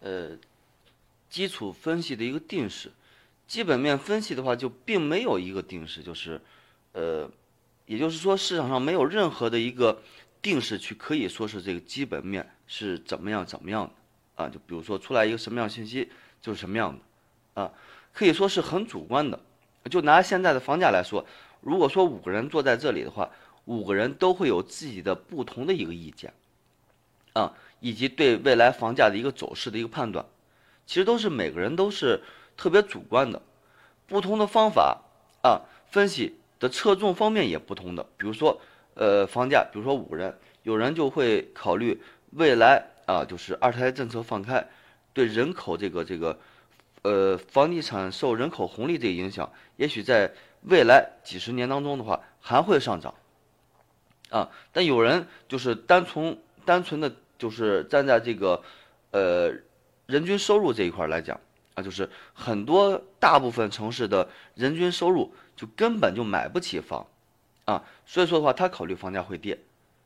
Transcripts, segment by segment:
呃基础分析的一个定式。基本面分析的话，就并没有一个定式，就是呃，也就是说市场上没有任何的一个定式去可以说是这个基本面是怎么样怎么样的啊。就比如说出来一个什么样信息就是什么样的啊，可以说是很主观的。就拿现在的房价来说，如果说五个人坐在这里的话，五个人都会有自己的不同的一个意见啊，以及对未来房价的一个走势的一个判断，其实都是每个人都是。特别主观的，不同的方法啊，分析的侧重方面也不同的。比如说，呃，房价，比如说五人，有人就会考虑未来啊，就是二胎政策放开，对人口这个这个，呃，房地产受人口红利这个影响，也许在未来几十年当中的话还会上涨，啊，但有人就是单从单纯的就是站在这个，呃，人均收入这一块来讲。啊，就是很多大部分城市的人均收入就根本就买不起房，啊，所以说的话，他考虑房价会跌，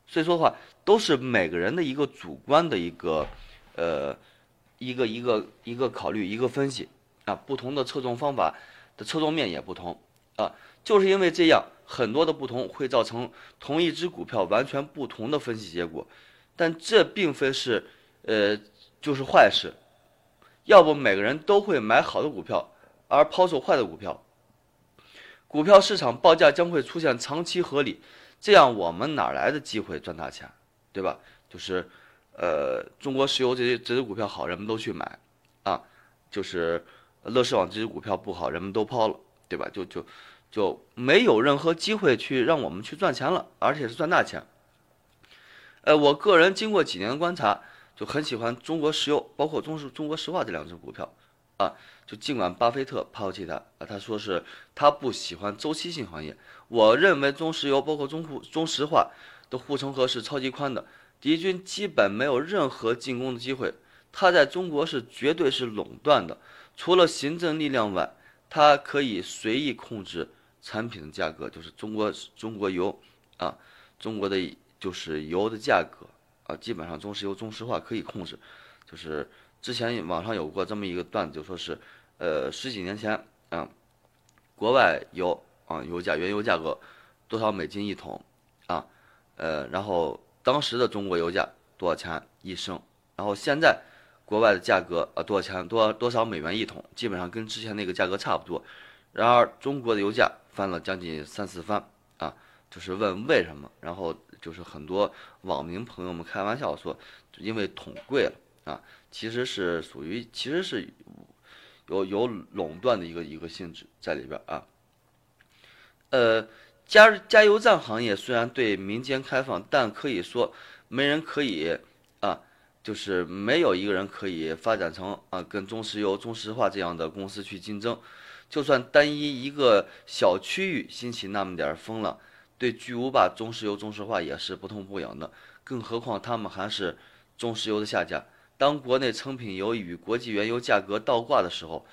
所以说的话，都是每个人的一个主观的一个，呃，一个一个一个考虑一个分析，啊，不同的侧重方法的侧重面也不同，啊，就是因为这样很多的不同会造成同一只股票完全不同的分析结果，但这并非是，呃，就是坏事。要不每个人都会买好的股票，而抛售坏的股票，股票市场报价将会出现长期合理，这样我们哪来的机会赚大钱，对吧？就是，呃，中国石油这些这只股票好，人们都去买，啊，就是乐视网这只股票不好，人们都抛了，对吧？就就就没有任何机会去让我们去赚钱了，而且是赚大钱。呃，我个人经过几年的观察。就很喜欢中国石油，包括中石中国石化这两只股票，啊，就尽管巴菲特抛弃它，啊，他说是他不喜欢周期性行业。我认为中石油包括中护中石化的护城河是超级宽的，敌军基本没有任何进攻的机会。它在中国是绝对是垄断的，除了行政力量外，它可以随意控制产品的价格，就是中国中国油，啊，中国的就是油的价格。啊，基本上中石油、中石化可以控制，就是之前网上有过这么一个段子，就说是，呃，十几年前啊，国外油啊，油价、原油价格多少美金一桶啊，呃，然后当时的中国油价多少钱一升，然后现在国外的价格啊多少钱多多少美元一桶，基本上跟之前那个价格差不多，然而中国的油价翻了将近三四番啊，就是问为什么，然后。就是很多网民朋友们开玩笑说，因为桶贵了啊，其实是属于其实是有有垄断的一个一个性质在里边啊。呃，加加油站行业虽然对民间开放，但可以说没人可以啊，就是没有一个人可以发展成啊跟中石油、中石化这样的公司去竞争。就算单一一个小区域兴起那么点风浪。对巨无霸中石油、中石化也是不痛不痒的，更何况他们还是中石油的下家。当国内成品油与国际原油价格倒挂的时候，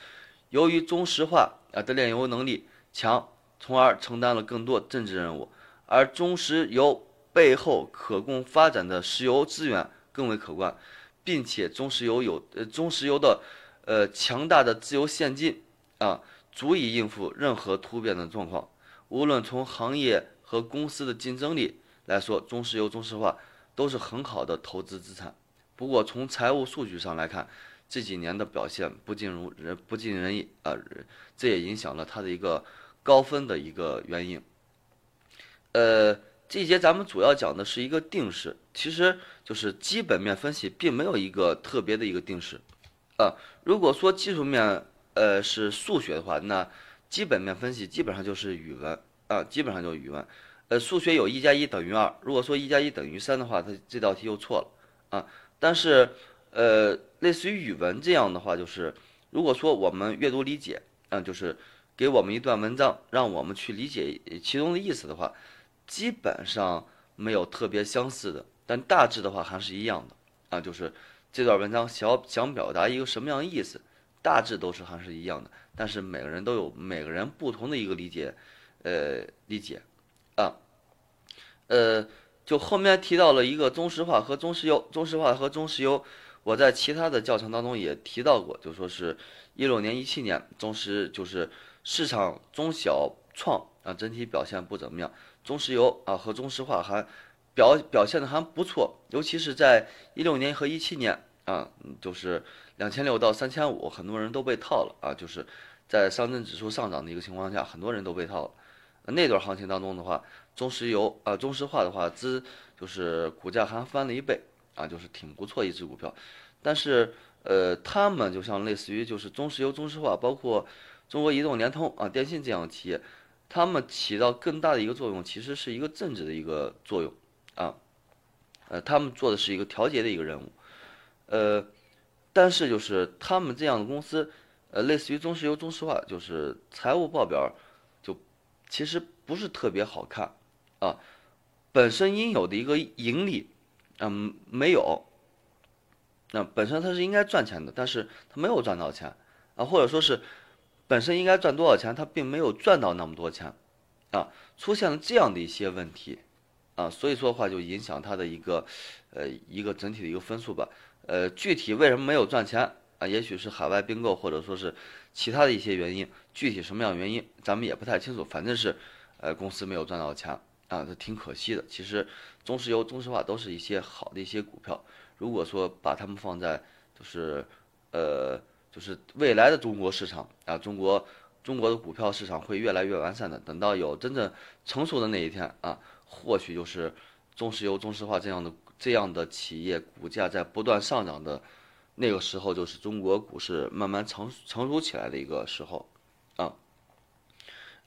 由于中石化啊的炼油能力强，从而承担了更多政治任务，而中石油背后可供发展的石油资源更为可观，并且中石油有呃中石油的呃强大的自由现金啊，足以应付任何突变的状况，无论从行业。和公司的竞争力来说，中石油、中石化都是很好的投资资产。不过从财务数据上来看，这几年的表现不尽如人不尽人意啊，这也影响了它的一个高分的一个原因。呃，这一节咱们主要讲的是一个定式，其实就是基本面分析，并没有一个特别的一个定式啊。如果说技术面呃是数学的话，那基本面分析基本上就是语文。啊，基本上就是语文，呃，数学有一加一等于二，如果说一加一等于三的话，它这道题就错了啊。但是，呃，类似于语文这样的话，就是如果说我们阅读理解，啊，就是给我们一段文章，让我们去理解其中的意思的话，基本上没有特别相似的，但大致的话还是一样的啊。就是这段文章想想表达一个什么样的意思，大致都是还是一样的，但是每个人都有每个人不同的一个理解。呃，理解，啊，呃，就后面提到了一个中石化和中石油，中石化和中石油我在其他的教程当中也提到过，就说是一六年、一七年中石就是市场中小创啊整体表现不怎么样，中石油啊和中石化还表表现的还不错，尤其是在一六年和一七年啊，就是两千六到三千五，很多人都被套了啊，就是在上证指数上涨的一个情况下，很多人都被套了。那段行情当中的话，中石油啊、中石化的话，资就是股价还翻了一倍啊，就是挺不错一只股票。但是呃，他们就像类似于就是中石油、中石化，包括中国移动、联通啊、电信这样的企业，他们起到更大的一个作用，其实是一个政治的一个作用啊。呃，他们做的是一个调节的一个任务。呃，但是就是他们这样的公司，呃，类似于中石油、中石化，就是财务报表。其实不是特别好看，啊，本身应有的一个盈利，嗯，没有，那本身它是应该赚钱的，但是它没有赚到钱，啊，或者说是本身应该赚多少钱，它并没有赚到那么多钱，啊，出现了这样的一些问题，啊，所以说的话就影响它的一个，呃，一个整体的一个分数吧，呃，具体为什么没有赚钱？啊，也许是海外并购，或者说是其他的一些原因，具体什么样原因，咱们也不太清楚。反正是，呃，公司没有赚到钱啊，这挺可惜的。其实，中石油、中石化都是一些好的一些股票。如果说把它们放在，就是，呃，就是未来的中国市场啊，中国中国的股票市场会越来越完善的。等到有真正成熟的那一天啊，或许就是中石油、中石化这样的这样的企业股价在不断上涨的。那个时候就是中国股市慢慢成成熟起来的一个时候，啊，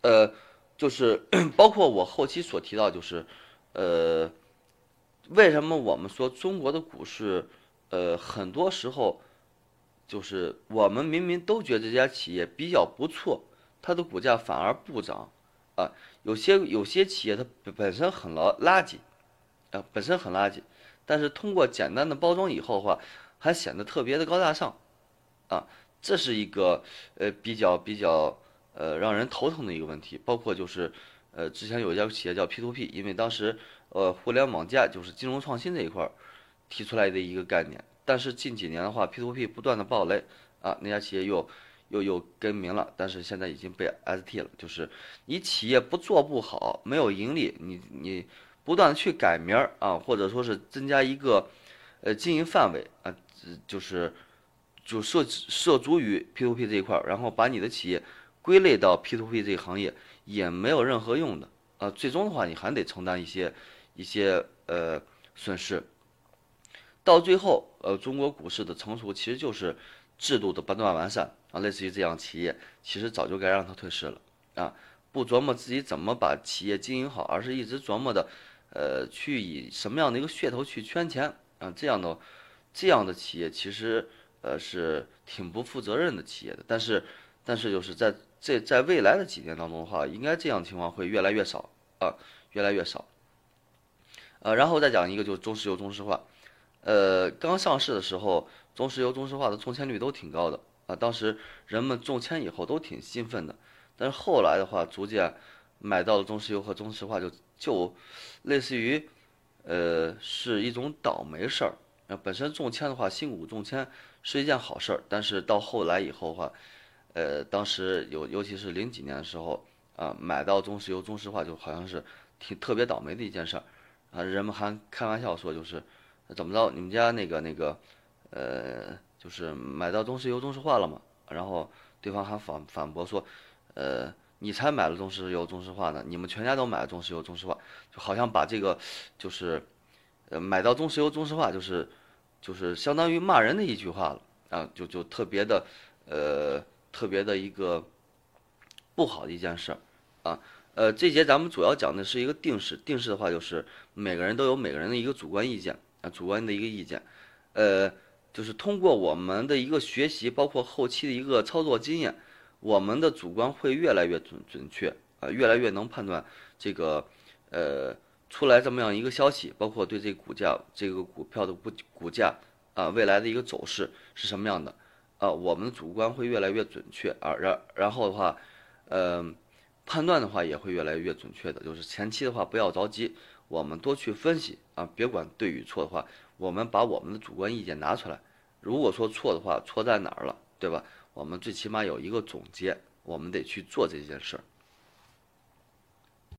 呃，就是 包括我后期所提到，就是，呃，为什么我们说中国的股市，呃，很多时候，就是我们明明都觉得这家企业比较不错，它的股价反而不涨，啊，有些有些企业它本身很垃垃圾，啊，本身很垃圾，但是通过简单的包装以后的话。还显得特别的高大上，啊，这是一个呃比较比较呃让人头疼的一个问题。包括就是呃之前有一家企业叫 P to P，因为当时呃互联网加就是金融创新这一块儿提出来的一个概念。但是近几年的话，P to P 不断的暴雷啊，那家企业又又又更名了，但是现在已经被 ST 了。就是你企业不做不好，没有盈利，你你不断的去改名儿啊，或者说是增加一个呃经营范围啊。就是，就涉涉足于 P to P 这一块儿，然后把你的企业归类到 P to P 这个行业，也没有任何用的啊。最终的话，你还得承担一些一些呃损失。到最后，呃，中国股市的成熟其实就是制度的不断完善啊。类似于这样企业，其实早就该让它退市了啊。不琢磨自己怎么把企业经营好，而是一直琢磨的，呃，去以什么样的一个噱头去圈钱啊，这样的。这样的企业其实，呃，是挺不负责任的企业的。但是，但是就是在这在未来的几年当中的话，应该这样情况会越来越少啊，越来越少。呃，然后再讲一个，就是中石油、中石化，呃，刚上市的时候，中石油、中石化的中签率都挺高的啊，当时人们中签以后都挺兴奋的。但是后来的话，逐渐买到了中石油和中石化，就就类似于，呃，是一种倒霉事儿。那本身中签的话，新股中签是一件好事儿，但是到后来以后的话，呃，当时有尤其是零几年的时候啊，买到中石油、中石化就好像是挺特别倒霉的一件事儿啊，人们还开玩笑说就是怎么着，你们家那个那个呃，就是买到中石油、中石化了嘛？然后对方还反反驳说，呃，你才买了中石油、中石化呢，你们全家都买了中石油、中石化，就好像把这个就是呃买到中石油、中石化就是。就是相当于骂人的一句话了啊，就就特别的，呃，特别的一个不好的一件事儿啊。呃，这节咱们主要讲的是一个定式，定式的话就是每个人都有每个人的一个主观意见啊，主观的一个意见，呃，就是通过我们的一个学习，包括后期的一个操作经验，我们的主观会越来越准准确啊，越来越能判断这个，呃。出来这么样一个消息，包括对这个股价、这个股票的股股价啊，未来的一个走势是什么样的啊？我们的主观会越来越准确啊，然然后的话，呃，判断的话也会越来越准确的。就是前期的话不要着急，我们多去分析啊，别管对与错的话，我们把我们的主观意见拿出来如果说错的话，错在哪儿了，对吧？我们最起码有一个总结，我们得去做这件事儿。